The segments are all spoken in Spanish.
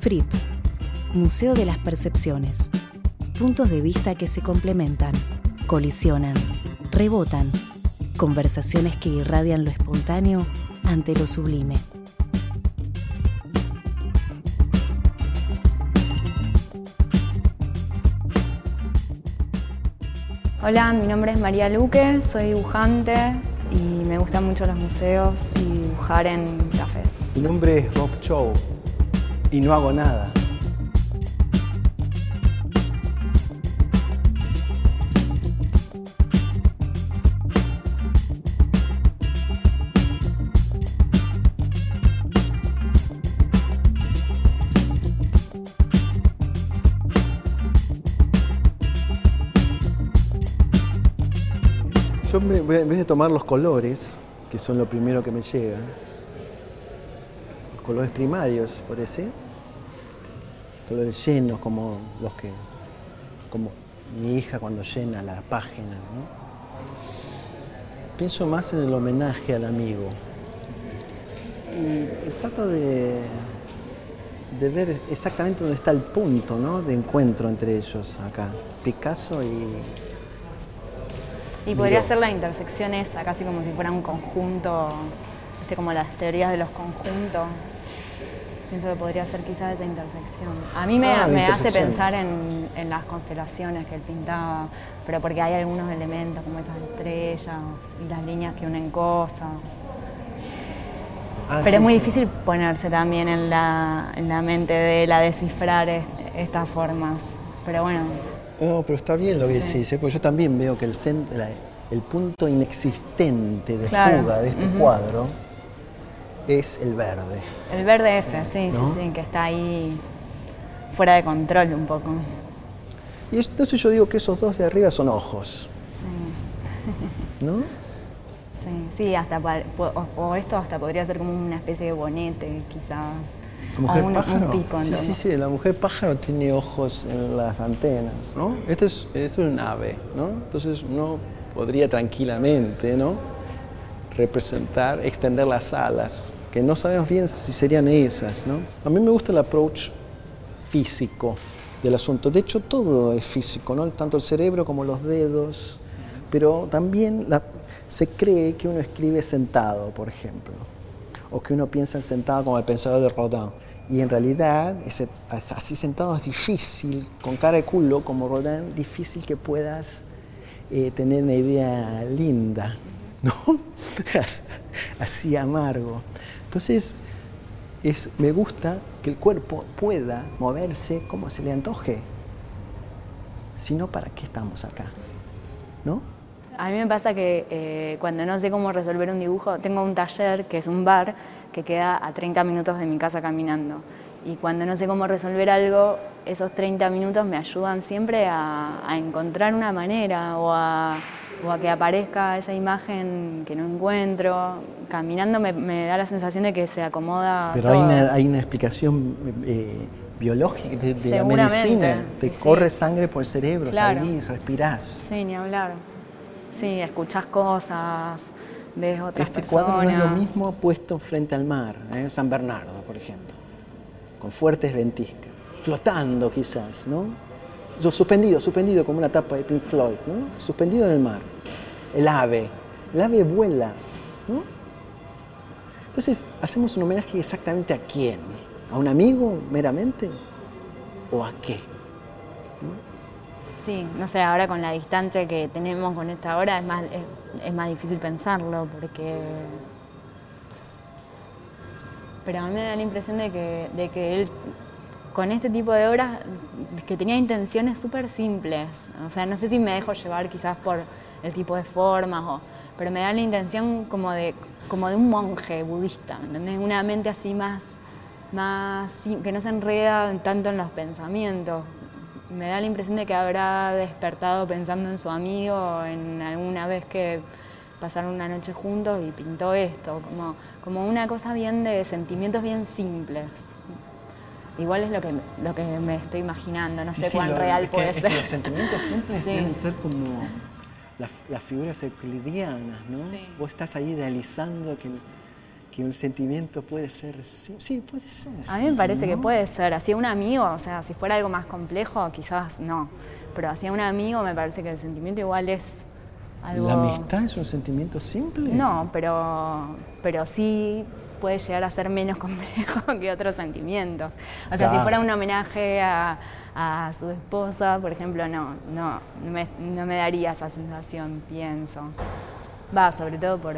FRIP, Museo de las Percepciones. Puntos de vista que se complementan, colisionan, rebotan. Conversaciones que irradian lo espontáneo ante lo sublime. Hola, mi nombre es María Luque, soy dibujante y me gustan mucho los museos y dibujar en cafés. Mi nombre es Rob Chow y no hago nada. Yo en vez de tomar los colores, que son lo primero que me llega, los colores primarios, parece, colores llenos como los que, como mi hija cuando llena la página, ¿no? Pienso más en el homenaje al amigo. Y trato de, de ver exactamente dónde está el punto ¿no? de encuentro entre ellos acá, Picasso y Y podría ser la intersección esa, casi como si fuera un conjunto, ¿viste? como las teorías de los conjuntos. Pienso que podría ser quizás esa intersección. A mí me, Ah, la me hace pensar en, en las constelaciones que él pintaba, pero porque hay algunos elementos como esas estrellas y las líneas que unen cosas. Ah, Pero sí, es muy sí. difícil ponerse también en la, en la mente de él a descifrar est- estas formas. Pero bueno, No, pero está bien lo que Sí. decís, ¿eh? porque yo también veo que el, cen- la- el punto inexistente de Claro. fuga de este cuadro es el verde. el verde ese, sí, ¿No? sí, sí, que está ahí fuera de control un poco. Y entonces yo digo que esos dos de arriba son ojos. ¿No? Sí, sí, hasta o, o esto hasta podría ser como una especie de bonete, quizás. La mujer o un, pájaro. un pico. sí, sí, sí, la mujer pájaro tiene ojos en las antenas, ¿no? Esto es, esto es un ave, ¿no? Entonces uno podría tranquilamente, ¿no? Representar, extender las alas, que no sabemos bien si serían esas, ¿no? A mí me gusta el approach físico del asunto. De hecho, todo es físico, ¿no? Tanto el cerebro como los dedos, pero también la- se cree que uno escribe sentado, por ejemplo o que uno piensa en sentado como el pensador de Rodin. Y en realidad, ese- así sentado es difícil, con cara de culo como Rodin, difícil que puedas eh, tener una idea linda, ¿no? así amargo. Entonces, es, me gusta que el cuerpo pueda moverse como se le antoje. Si no, ¿para qué estamos acá? ¿No? A mí me pasa que eh, cuando no sé cómo resolver un dibujo, tengo un taller que es un bar que queda a 30 minutos de mi casa caminando. Y cuando no sé cómo resolver algo, esos 30 minutos me ayudan siempre a, a encontrar una manera o a, o a que aparezca esa imagen que no encuentro. Caminando me, me da la sensación de que se acomoda. Pero hay una, hay una explicación eh, biológica de, de la medicina. Te sí. corre sangre por el cerebro, Claro. salís, respirás. Sí, ni hablar. Sí, escuchás cosas, ves otras Este personas. cuadro no es lo mismo puesto frente al mar, ¿eh? San Bernardo, por ejemplo, con fuertes ventiscas, flotando quizás, ¿no? O Suspendido, suspendido como una tapa de Pink Floyd, ¿no? Suspendido en el mar. El ave, el ave vuela, ¿no? Entonces, hacemos un homenaje exactamente a quién, a un amigo meramente o a qué. Sí, no sé, ahora con la distancia que tenemos con esta hora es más, es más difícil pensarlo porque... Pero a mí me da la impresión de que, de que él con este tipo de obras que tenía intenciones súper simples. O sea, no sé si me dejo llevar quizás por el tipo de formas, o, pero me da la intención como de, como de un monje budista, ¿me ¿entendés? Una mente así más, más que no se enreda tanto en los pensamientos. Me da la impresión de que habrá despertado pensando en su amigo, en alguna vez que pasaron una noche juntos y pintó esto, como, como una cosa bien de sentimientos bien simples. Igual es lo que, lo que me estoy imaginando, no Sí, sé sí, cuán lo- real es que- puede es ser. que los sentimientos simples Sí. deben ser como las, las figuras euclidianas, ¿no? Sí. Vos estás ahí idealizando que, que un sentimiento puede ser, sí, puede ser. A mí me parece que puede ser, hacia un amigo, o sea, si fuera algo más complejo, quizás no, pero hacia un amigo me parece que el sentimiento igual es algo... ¿La amistad es un sentimiento simple? No, pero, pero sí puede llegar a ser menos complejo que otros sentimientos. O sea, si fuera un homenaje a, su esposa, por ejemplo, no, no, no me, daría esa sensación, pienso. Va, sobre todo por,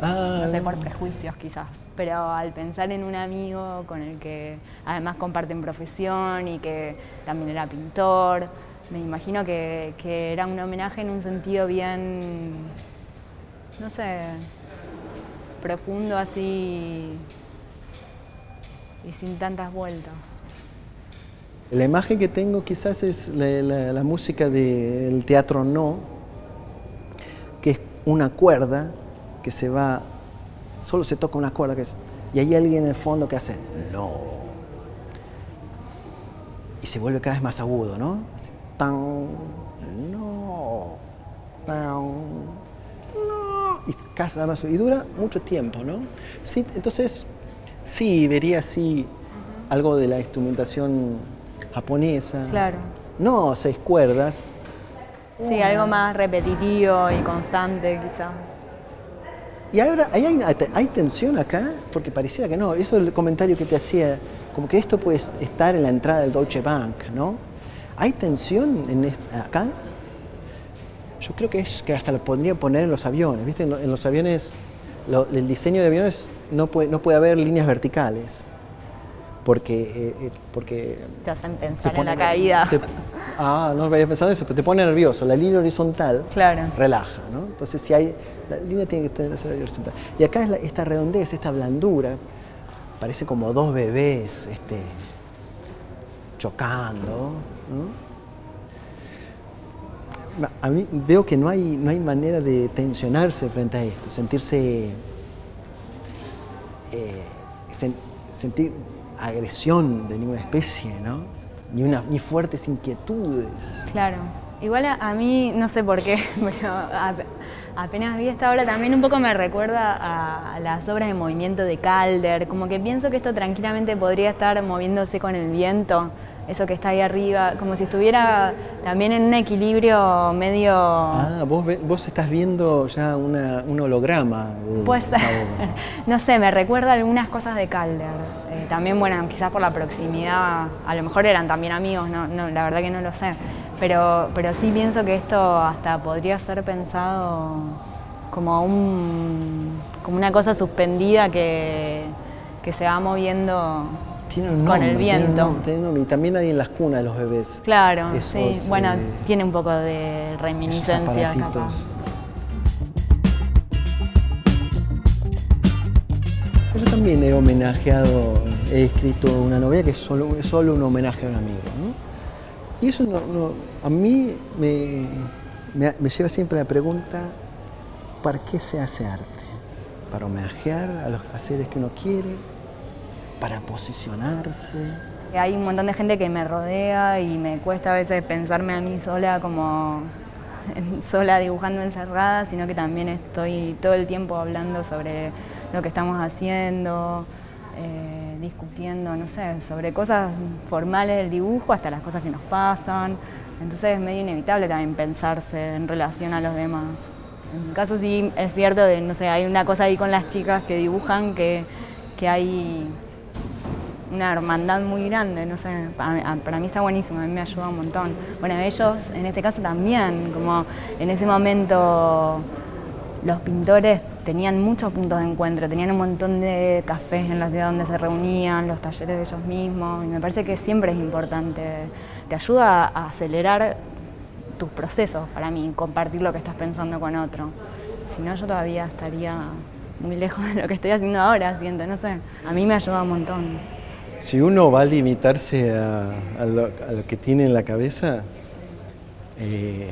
no sé, por ah. prejuicios quizás. Pero al pensar en un amigo con el que además comparten profesión y que también era pintor, me imagino que, que era un homenaje en un sentido bien, no sé, profundo así y sin tantas vueltas. La imagen que tengo quizás es la, música del teatro no, que es una cuerda que se va, solo se toca una cuerda que es, y hay alguien en el fondo que hace no. Y se vuelve cada vez más agudo, ¿no? tan, no, tan, y, casa más, y dura mucho tiempo, ¿no? Sí, entonces, sí, vería así algo de la instrumentación japonesa. Claro. No seis cuerdas. Sí, algo más repetitivo y constante quizás. Y ahora, ¿hay, hay, tensión acá? Porque parecía que no. Eso es el comentario que te hacía, como que esto puede estar en la entrada del Deutsche Bank, ¿no? ¿Hay tensión en acá? Yo creo que es que hasta lo podría poner en los aviones, ¿viste? En, los aviones, el diseño de aviones no puede, no puede haber líneas verticales. Porque, eh, eh, porque te hacen pensar en la caída. ah, no había pensado en eso, pero te pone nervioso. La línea horizontal claro. relaja, ¿no? Entonces, si hay. La línea tiene que ser horizontal. Y acá es esta redondez, esta blandura, parece como dos bebés este, chocando, ¿no? A mí veo que no hay, no hay manera de tensionarse frente a esto, sentirse, eh, sentir agresión de ninguna especie, ¿no? Ni, una, ni fuertes inquietudes. Claro. Igual a, mí, no sé por qué, pero apenas vi esta obra también un poco me recuerda a las obras de movimiento de Calder, como que pienso que esto tranquilamente podría estar moviéndose con el viento eso que está ahí arriba, como si estuviera también en un equilibrio medio... Ah, vos, vos estás viendo ya un holograma. pues, no sé, me recuerda algunas cosas de Calder. Eh, también, bueno, quizás por la proximidad, a lo mejor eran también amigos, no, no, la verdad que no lo sé. Pero, pero sí pienso que esto hasta podría ser pensado como, un, como una cosa suspendida que, que se va moviendo con el viento. y también hay en las cunas de los bebés. Claro, sí. Bueno, eh, tiene un poco de reminiscencia capaz. Yo también he homenajeado, he escrito una novela que es solo, es solo un homenaje a un amigo. ¿no? Y eso a mí me, me, lleva siempre a la pregunta, ¿para qué se hace arte? ¿Para homenajear a los seres que uno quiere? Para posicionarse. Hay un montón de gente que me rodea y me cuesta a veces pensarme a mí sola como sola dibujando encerrada, sino que también estoy todo el tiempo hablando sobre lo que estamos haciendo, eh, discutiendo, no sé, sobre cosas formales del dibujo hasta las cosas que nos pasan. Entonces es medio inevitable también pensarse en relación a los demás. En mi caso sí es cierto, de, no sé, hay una cosa ahí con las chicas que dibujan que, que hay una hermandad muy grande, no sé, para, mí está buenísimo, a mí me ayuda un montón. Bueno, ellos en este caso también, como en ese momento los pintores tenían muchos puntos de encuentro, tenían un montón de cafés en la ciudad donde se reunían, los talleres de ellos mismos, y me parece que siempre es importante, te ayuda a acelerar tus procesos para mí, compartir lo que estás pensando con otro. Si no, yo todavía estaría muy lejos de lo que estoy haciendo ahora, siento, no sé. A mí me ayuda un montón. Si uno va a limitarse a, lo, que tiene en la cabeza, eh,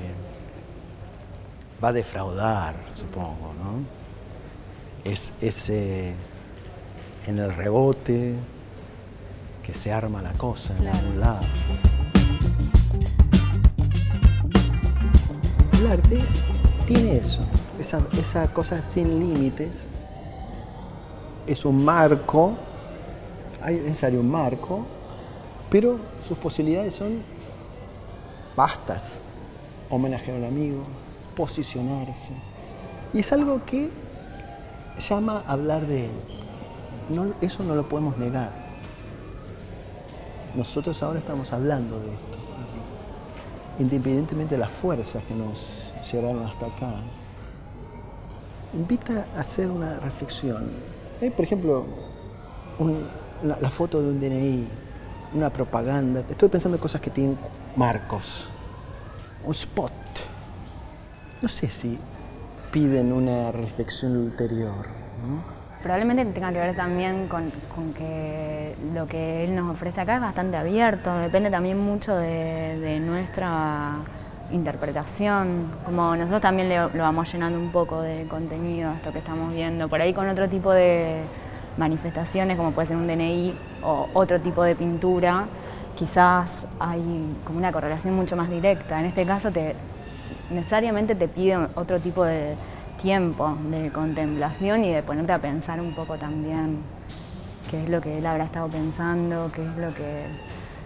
va a defraudar, supongo, ¿no? Es ese en el rebote que se arma la cosa en algún lado. El arte tiene eso, esa, esa cosa sin límites es un marco, hay necesario un marco, pero sus posibilidades son vastas. Homenajear a un amigo, posicionarse. Y es algo que llama a hablar de él. eso no lo podemos negar. Nosotros ahora estamos hablando de esto, independientemente de las fuerzas que nos llevaron hasta acá. Invita a hacer una reflexión. por ejemplo, la, foto de un DNI, una propaganda. Estoy pensando en cosas que tienen marcos. Un spot. No sé si piden una reflexión ulterior. Probablemente tenga que ver también con, que lo que él nos ofrece acá es bastante abierto, depende también mucho de, nuestra interpretación, como nosotros también lo vamos llenando un poco de contenido, esto que estamos viendo, por ahí con otro tipo de manifestaciones, como puede ser un DNI o otro tipo de pintura, quizás hay como una correlación mucho más directa. En este caso te, necesariamente te pide otro tipo de tiempo de contemplación y de ponerte a pensar un poco también qué es lo que él habrá estado pensando, qué es lo que,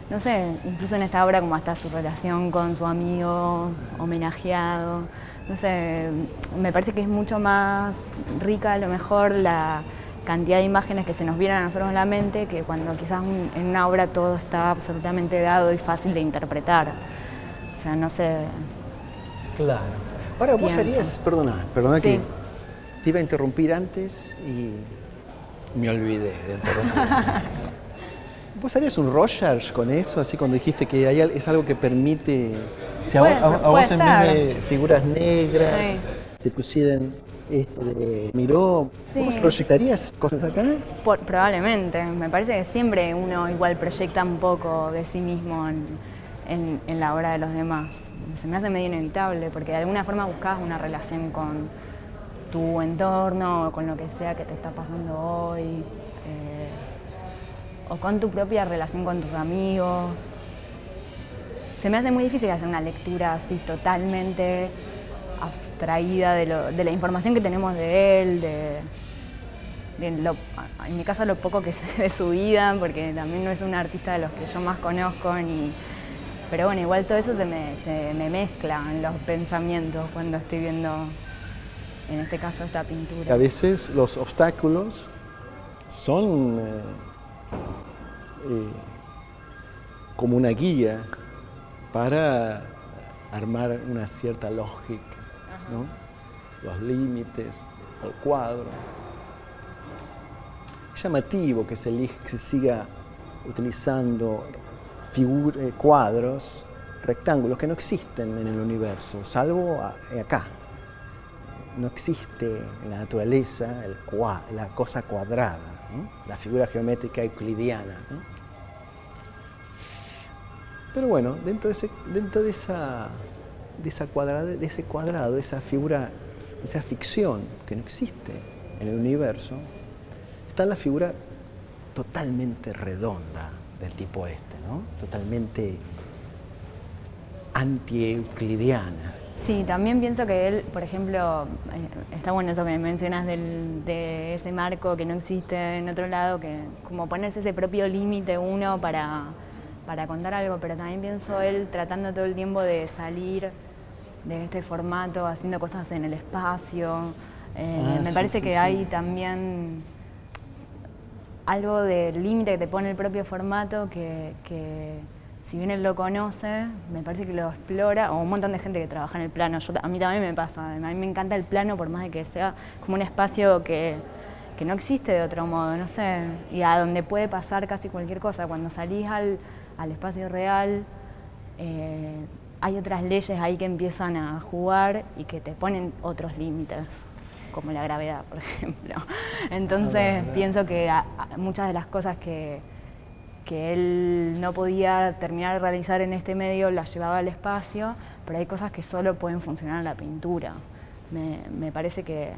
no sé, incluso en esta obra como hasta su relación con su amigo homenajeado, no sé, me parece que es mucho más rica a lo mejor la cantidad de imágenes que se nos vienen a nosotros en la mente que cuando quizás en una obra todo está absolutamente dado y fácil de interpretar. O sea, no sé, Claro. Ahora, vos harías, perdona, perdona que te iba a interrumpir antes y me olvidé de interrumpir. ¿Vos harías un Rogers con eso? Así cuando dijiste que hay, es algo que permite. Si a, vos en vez de figuras negras te pusieran esto de Miró, ¿vos proyectarías cosas acá? probablemente. Me parece que siempre uno igual proyecta un poco de sí mismo en, en la obra de los demás se me hace medio inevitable, porque de alguna forma buscas una relación con tu entorno, o con lo que sea que te está pasando hoy, eh, o con tu propia relación con tus amigos. Se me hace muy difícil hacer una lectura así totalmente abstraída de, la información que tenemos de él, de, en mi caso lo poco que sé de su vida, porque también no es un artista de los que yo más conozco ni pero bueno, igual todo eso se me, se me mezcla en los pensamientos cuando estoy viendo, en este caso, esta pintura. A veces los obstáculos son eh, eh, como una guía para armar una cierta lógica, ¿no? los límites, el cuadro. Es llamativo que se, siga utilizando eh, cuadros, rectángulos que no existen en el universo, salvo eh, acá. No existe en la naturaleza la cosa cuadrada, la figura geométrica euclidiana. Pero bueno, dentro de esa, de, de ese cuadrado, esa figura, esa ficción que no existe en el universo, está la figura totalmente redonda del tipo este totalmente anti-euclidiana. Sí, también pienso que él, por ejemplo, eh, está bueno eso que mencionas de ese marco que no existe en otro lado, que como ponerse ese propio límite uno para, para contar algo, pero también pienso él tratando todo el tiempo de salir de este formato, haciendo cosas en el espacio. Eh, ah, me parece que hay también algo del límite que te pone el propio formato que, si bien él lo conoce, me parece que lo explora, o un montón de gente que trabaja en el plano. Yo, a mí también me pasa, a mí me encanta el plano por más de que sea como un espacio que, no existe de otro modo, no sé, y a donde puede pasar casi cualquier cosa. Cuando salís al, espacio real, eh, hay otras leyes ahí que empiezan a jugar y que te ponen otros límites como la gravedad, por ejemplo. Entonces pienso que muchas de las cosas que, que él no podía terminar de realizar en este medio las llevaba al espacio, pero hay cosas que solo pueden funcionar en la pintura. Me, me parece que,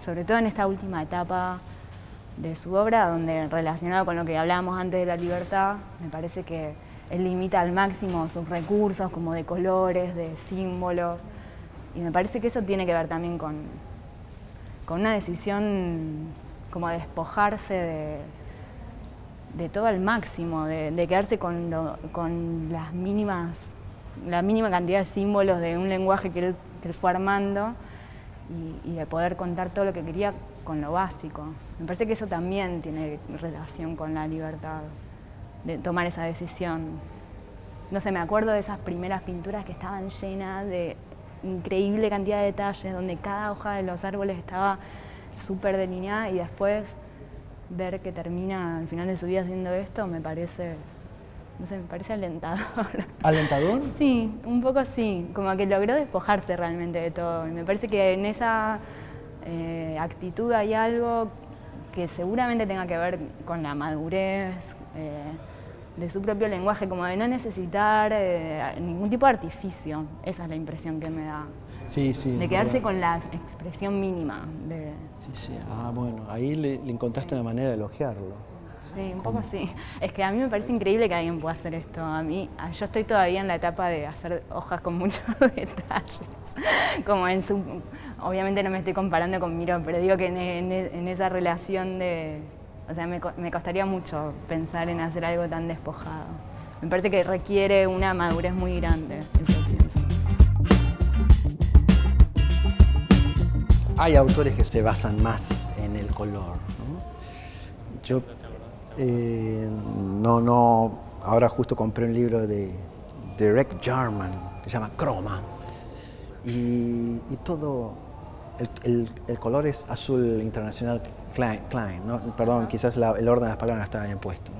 sobre todo en esta última etapa de su obra, donde relacionado con lo que hablábamos antes de la libertad, me parece que él limita al máximo sus recursos como de colores, de símbolos, y me parece que eso tiene que ver también con, con una decisión como despojarse de, de todo al máximo, de, quedarse con, con las mínimas, la mínima cantidad de símbolos de un lenguaje que él, fue armando y, de poder contar todo lo que quería con lo básico. Me parece que eso también tiene relación con la libertad, de tomar esa decisión. No sé, me acuerdo de esas primeras pinturas que estaban llenas de increíble cantidad de detalles, donde cada hoja de los árboles estaba súper delineada y después ver que termina al final de su vida haciendo esto me parece, no sé, me parece alentador. ¿Alentador? Sí, un poco sí, como que logró despojarse realmente de todo. Y me parece que en esa eh, actitud hay algo que seguramente tenga que ver con la madurez eh, de su propio lenguaje, como de no necesitar eh, ningún tipo de artificio. Esa es la impresión que me da. Sí, sí. De quedarse con la expresión mínima. De... Sí, sí. Ah, bueno, ahí le, encontraste una manera de elogiarlo. Sí, un poco sí. Es que a mí me parece increíble que alguien pueda hacer esto. A mí, yo estoy todavía en la etapa de hacer hojas con muchos detalles. Como en su, obviamente no me estoy comparando con Miro, pero digo que en, esa relación de, o sea, me, me, costaría mucho pensar en hacer algo tan despojado. Me parece que requiere una madurez muy grande. Eso pienso. hay autores que se basan más en el color. Yo eh, no, no, ahora justo compré un libro de, Derek Jarman que se llama Chroma y, todo, el, color es azul internacional Klein, perdón, quizás el orden de las palabras no estaba bien puesto.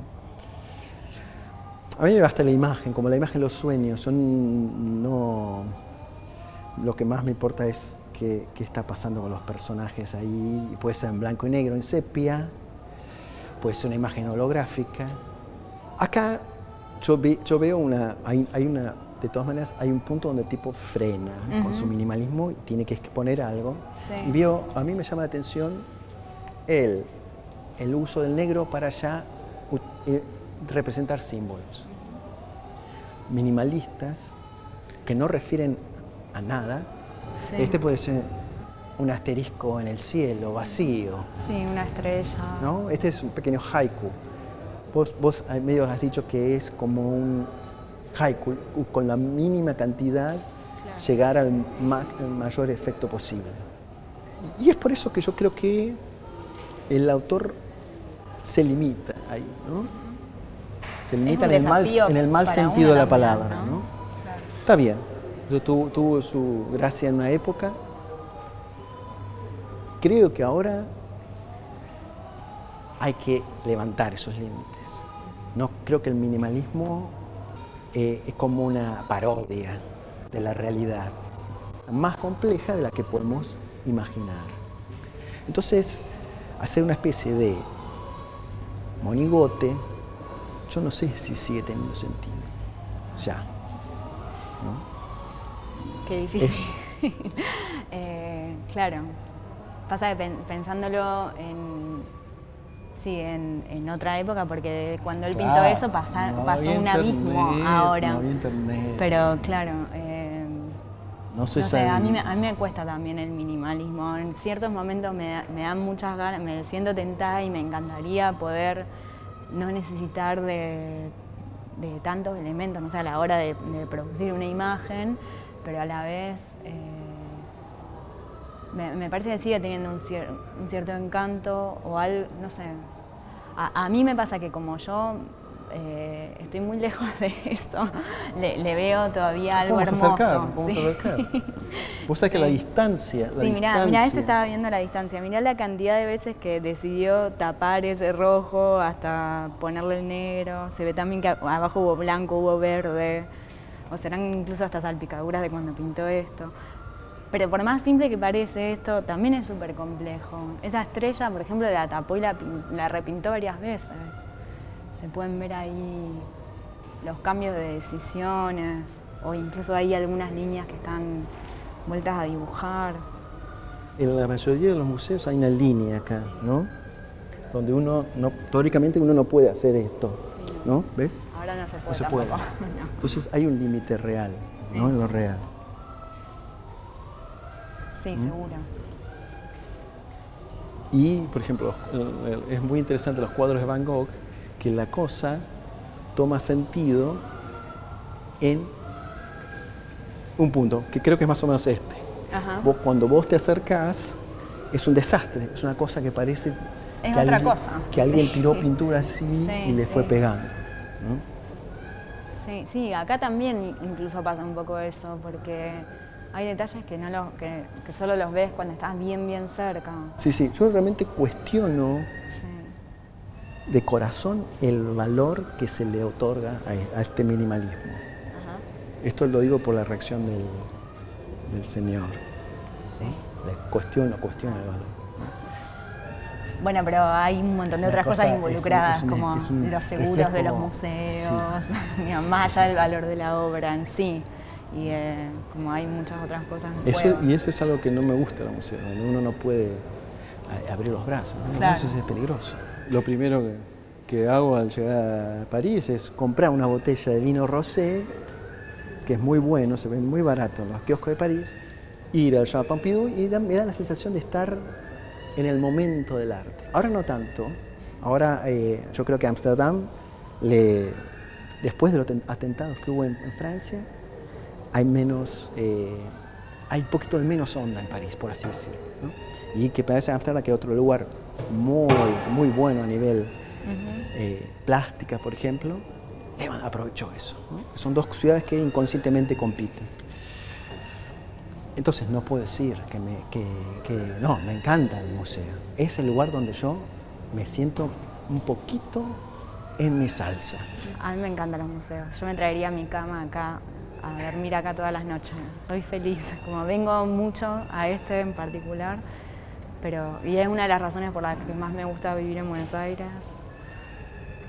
A mí me basta la imagen, como la imagen los sueños, son no, lo que más me importa es qué, está pasando con los personajes ahí. Puede ser en blanco y negro, en sepia, puede ser una imagen holográfica. Acá yo, yo veo una, hay, una, de todas maneras, hay un punto donde el tipo frena con su minimalismo y tiene que exponer algo. Y veo, a mí me llama la atención el, el uso del negro para ya eh, representar símbolos minimalistas que no refieren a nada, este puede ser un asterisco en el cielo, vacío. Sí, una estrella. ¿no? Este es un pequeño haiku. Vos, vos medio has dicho que es como un haiku, con la mínima cantidad llegar al, mayor efecto posible. Y es por eso que yo creo que el autor se limita ahí, ¿no? Se limita en el, mal, en el mal sentido de la palabra, ¿no? Está bien, tuvo, su gracia en una época. Creo que ahora hay que levantar esos límites. No creo que el minimalismo eh, es como una parodia de la realidad, más compleja de la que podemos imaginar. Entonces, hacer una especie de monigote, yo no sé si sigue teniendo sentido. Ya. ¿no? Qué difícil. Eh, claro. Pasa que pensándolo en, sí, en, otra época, porque cuando él pintó eso pasó un abismo ahora. Pero claro. Eh, no, sé, a mí, me, a mí me cuesta también el minimalismo. En ciertos momentos me, me dan muchas ganas, me siento tentada y me encantaría poder no necesitar de, de tantos elementos, no sé, a la hora de, de producir una imagen pero a la vez eh, me, parece que sigue teniendo un, cierto encanto o algo, no sé. A, mí me pasa que como yo eh, estoy muy lejos de eso, le, veo todavía algo hermoso. vamos a acercar. Vos sabés que la distancia. sí, mirá, esto estaba viendo la distancia. Mirá la cantidad de veces que decidió tapar ese rojo hasta ponerle el negro. Se ve también que abajo hubo blanco, hubo verde o serán incluso hasta salpicaduras de cuando pintó esto. Pero por más simple que parece esto, también es súper complejo. Esa estrella, por ejemplo, la tapó y la, la repintó varias veces. Se pueden ver ahí los cambios de decisiones, o incluso hay algunas líneas que están vueltas a dibujar. En la mayoría de los museos hay una línea acá, ¿no? Donde uno, no, teóricamente uno no puede hacer esto, ¿no? ¿Ves? Ahora no se puede. Entonces hay un límite real, ¿no? En lo real. Sí, ¿Mm? seguro. Y, por ejemplo, es muy interesante los cuadros de Van Gogh, que la cosa toma sentido en un punto, que creo que es más o menos este. cuando vos te acercás, es un desastre, es una cosa que parece es que, otra alguien, cosa. que alguien tiró pintura así y le fue pegando. Sí, sí, acá también incluso pasa un poco eso, porque hay detalles que, no los, que, solo los ves cuando estás bien, bien cerca. Sí, sí, yo realmente cuestiono de corazón el valor que se le otorga a, este minimalismo. Esto lo digo por la reacción del, del Señor. Sí. cuestiono, cuestiono el valor. Bueno, pero hay un montón de otras cosas involucradas, como los seguros de los museos, más allá del valor de la obra en sí. Y eh, como hay muchas otras cosas. eso, y eso es algo que no me gusta de los museos, donde uno no puede abrir los brazos. Eso es peligroso. Lo primero que, hago al llegar a París es comprar una botella de vino rosé, que es muy bueno, se vende muy barato en los kioscos de París, ir al Jean Pompidou y me da la sensación de estar en el momento del arte. Ahora no tanto. Ahora eh, yo creo que Ámsterdam, después de los atentados que hubo en, Francia, hay menos, eh, hay un poquito de menos onda en París, por así decirlo. Y que parece Ámsterdam que otro lugar muy, muy bueno a nivel eh, plástica, por ejemplo, aprovechó eso. Son dos ciudades que inconscientemente compiten. Entonces no puedo decir que, me, que, no, me encanta el museo. Es el lugar donde yo me siento un poquito en mi salsa. A mí me encantan los museos. Yo me traería mi cama acá a dormir acá todas las noches. Soy feliz, como vengo mucho a este en particular, pero y es una de las razones por las que más me gusta vivir en Buenos Aires.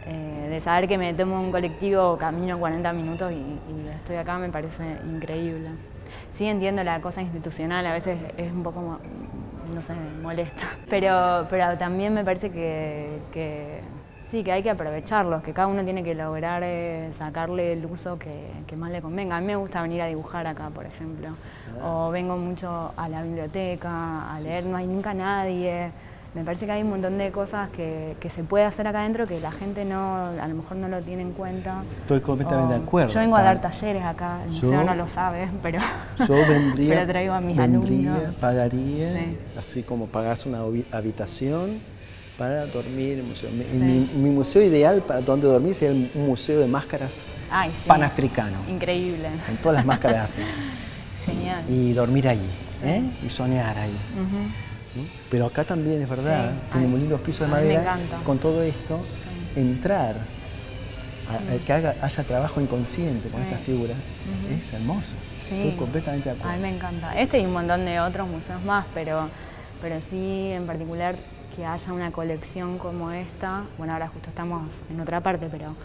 Eh, de saber que me tomo un colectivo, camino 40 minutos y, y estoy acá me parece increíble sí entiendo la cosa institucional, a veces es un poco, no sé, molesta, pero, pero también me parece que, sí, que hay que aprovecharlos, que cada uno tiene que lograr eh, sacarle el uso que, que, más le convenga. A mí me gusta venir a dibujar acá, por ejemplo, o vengo mucho a la biblioteca, a leer, no hay nunca nadie me parece que hay un montón de cosas que, se puede hacer acá adentro que la gente no, a lo mejor no lo tiene en cuenta. Estoy completamente de acuerdo. Yo vengo a dar talleres acá, el museo no lo sabe, pero, yo vendría, pero traigo a mis vendría, alumnos. Pagaría, así como pagás una habitación para dormir en el museo. Mi, museo ideal para donde dormir sería un museo de máscaras panafricano. Increíble. Con todas las máscaras de África. Genial. Y dormir allí, ¿eh? y soñar ahí. Pero acá también es verdad, tenemos lindos pisos de madera. Con todo esto, entrar, a, que haya trabajo inconsciente con estas figuras, es hermoso. Estoy completamente de acuerdo. A mí me encanta. Este y un montón de otros museos más, pero, pero sí, en particular, que haya una colección como esta. Bueno, ahora justo estamos en otra parte, pero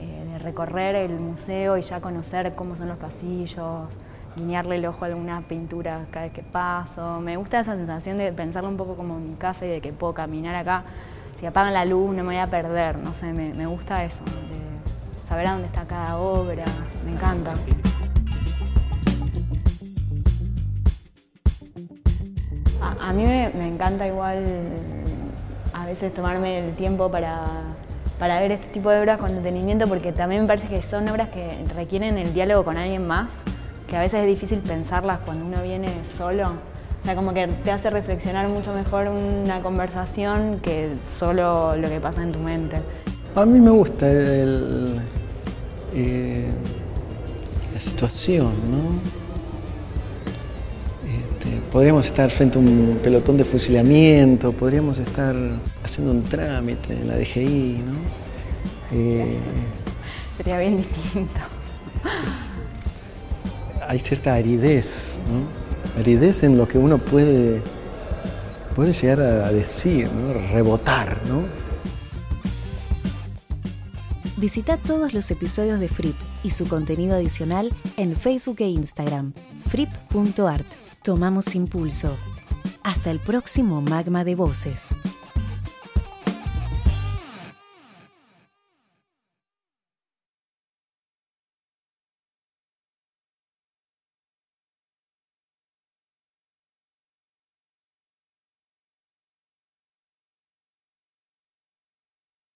eh, de recorrer el museo y ya conocer cómo son los pasillos guiñarle el ojo a alguna pintura cada vez que paso. Me gusta esa sensación de pensarlo un poco como mi casa y de que puedo caminar acá. Si apagan la luz no me voy a perder, no sé, me, gusta eso, de saber a dónde está cada obra, me encanta. A, mí me, encanta igual a veces tomarme el tiempo para, para ver este tipo de obras con detenimiento porque también me parece que son obras que requieren el diálogo con alguien más que a veces es difícil pensarlas cuando uno viene solo. O sea, como que te hace reflexionar mucho mejor una conversación que solo lo que pasa en tu mente. A mí me gusta el, eh, la situación, ¿no? Este, podríamos estar frente a un pelotón de fusilamiento, podríamos estar haciendo un trámite en la DGI, ¿no? Eh, Sería bien distinto hay cierta aridez, ¿no? aridez en lo que uno puede, puede llegar a decir, ¿no? rebotar. ¿no? Visita todos los episodios de Fripp y su contenido adicional en Facebook e Instagram, fripp.art. Tomamos impulso. Hasta el próximo magma de voces.